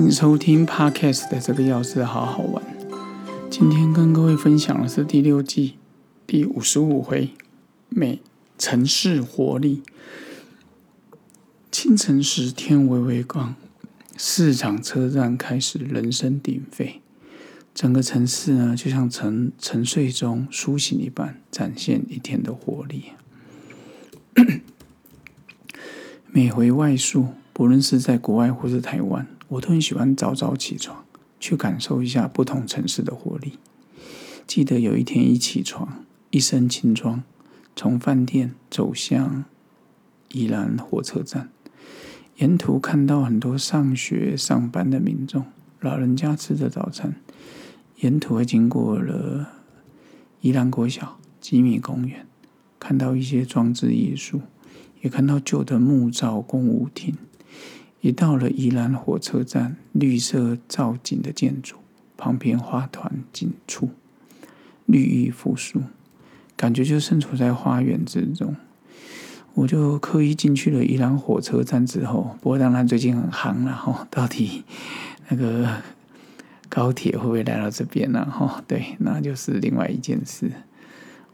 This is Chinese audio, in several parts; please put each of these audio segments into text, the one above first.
欢迎收听 Podcast 的这个钥匙好好玩。今天跟各位分享的是第六季第五十五回美城市活力。清晨时，天微微光，市场车站开始人声鼎沸，整个城市呢就像沉沉睡中苏醒一般，展现一天的活力。每回外宿，不论是在国外或是台湾，我都很喜欢早早起床，去感受一下不同城市的活力。记得有一天一起床，一身轻装，从饭店走向宜兰火车站。沿途看到很多上学上班的民众，老人家吃着早餐。沿途还经过了宜兰国小、吉米公园，看到一些装置艺术，也看到旧的木造公务亭。一到了宜兰火车站，绿色造景的建筑旁边花团锦簇，绿意复苏，感觉就身处在花园之中。我就刻意进去了宜兰火车站之后，不过当然最近很夯了哈，到底那个高铁会不会来到这边呢？哈，对，那就是另外一件事。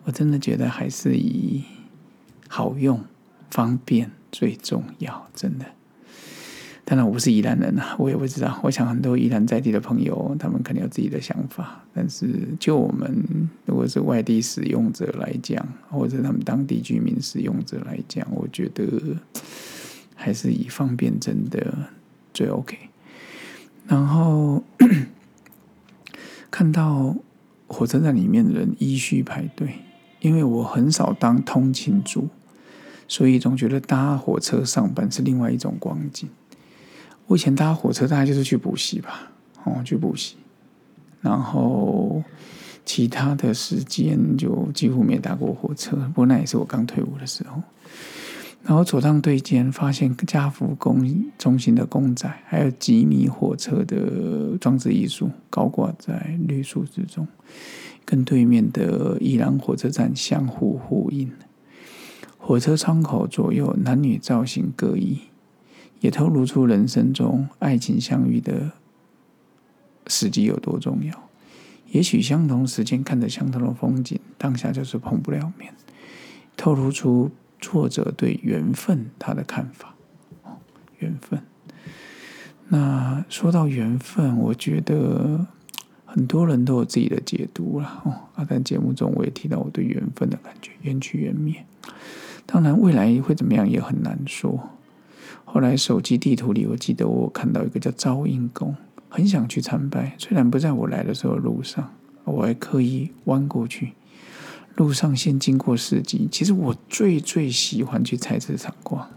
我真的觉得还是以好用、方便最重要，真的。当然我不是宜兰人啊，我也不知道。我想很多宜兰在地的朋友，他们肯定有自己的想法。但是就我们如果是外地使用者来讲，或者他们当地居民使用者来讲，我觉得还是以方便真的最 OK。然后 看到火车站里面的人依序排队，因为我很少当通勤族，所以总觉得搭火车上班是另外一种光景。我以前搭火车大概就是去补习吧，哦，去补习，然后其他的时间就几乎没搭过火车。不过那也是我刚退伍的时候。然后走上对间，发现家福公中心的公仔，还有吉米火车的装置艺术，高挂在绿树之中，跟对面的宜兰火车站相互呼应。火车窗口左右男女造型各异。也透露出人生中爱情相遇的时机有多重要。也许相同时间看着相同的风景，当下就是碰不了面。透露出作者对缘分他的看法。缘分。那说到缘分，我觉得很多人都有自己的解读了。哦，啊，在节目中我也提到我对缘分的感觉，缘起缘灭。当然，未来会怎么样也很难说。后来手机地图里，我记得我看到一个叫昭应宫，很想去参拜。虽然不在我来的时候路上，我还刻意弯过去。路上先经过市集，其实我最最喜欢去菜市场逛。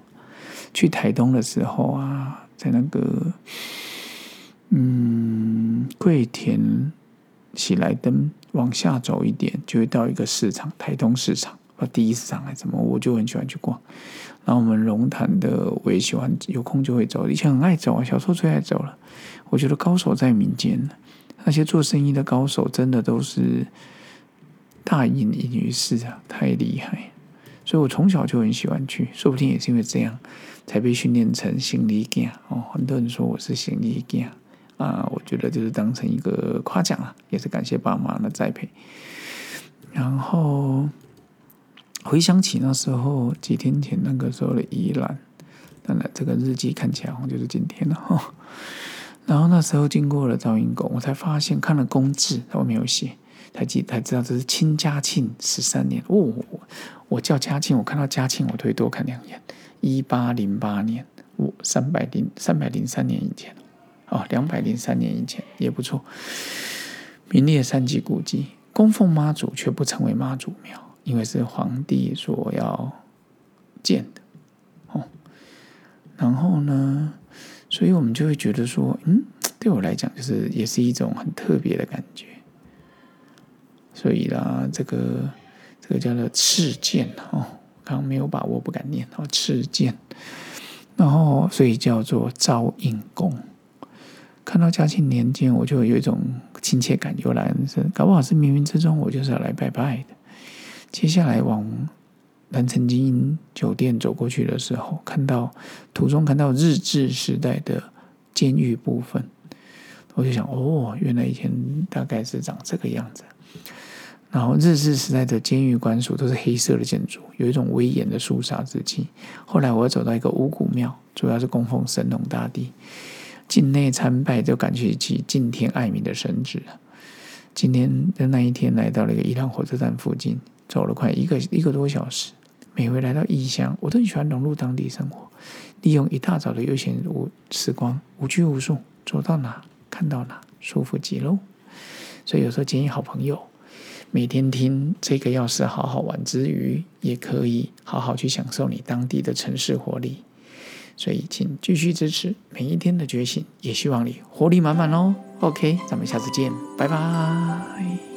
去台东的时候啊，在那个嗯桂田喜来登往下走一点，就会到一个市场——台东市场。第一市场还是什么，我就很喜欢去逛。然后我们龙潭的，我也喜欢，有空就会走。以前很爱走啊，小时候最爱走了。我觉得高手在民间，那些做生意的高手真的都是大隐隐于市啊，太厉害。所以我从小就很喜欢去，说不定也是因为这样，才被训练成行李架哦。很多人说我是行李架啊，我觉得就是当成一个夸奖啊，也是感谢爸妈的栽培。然后。回想起那时候几天前那个时候的宜兰，当然这个日记看起来好像就是今天了哈。然后那时候经过了赵英公，我才发现看了公字，我没有写，才记才知道这是清嘉庆十三年。哦，我叫嘉庆，我看到嘉庆我都会多看两眼。一八零八年，我三百零三百零三年以前，哦，两百零三年以前也不错。名列三级古迹，供奉妈祖却不成为妈祖庙。因为是皇帝所要建的，哦，然后呢，所以我们就会觉得说，嗯，对我来讲，就是也是一种很特别的感觉。所以啦，这个这个叫做赤剑哦，刚刚没有把握，不敢念哦，赤剑。然后，所以叫做昭应宫。看到嘉庆年间，我就有一种亲切感又来，是搞不好是冥冥之中，我就是要来拜拜的。接下来往南城精英酒店走过去的时候，看到途中看到日治时代的监狱部分，我就想，哦，原来以前大概是长这个样子。然后日治时代的监狱官署都是黑色的建筑，有一种威严的肃杀之气。后来我走到一个五谷庙，主要是供奉神农大帝，境内参拜就感觉起敬天爱民的神旨。今天的那一天来到了一个宜兰火车站附近，走了快一个一个多小时。每回来到异乡，我都很喜欢融入当地生活，利用一大早的悠闲无时光，无拘无束，走到哪看到哪，舒服极喽。所以有时候建议好朋友。每天听这个钥匙好好玩之余，也可以好好去享受你当地的城市活力。所以，请继续支持每一天的觉醒，也希望你活力满满哦。OK，咱们下次见，拜拜。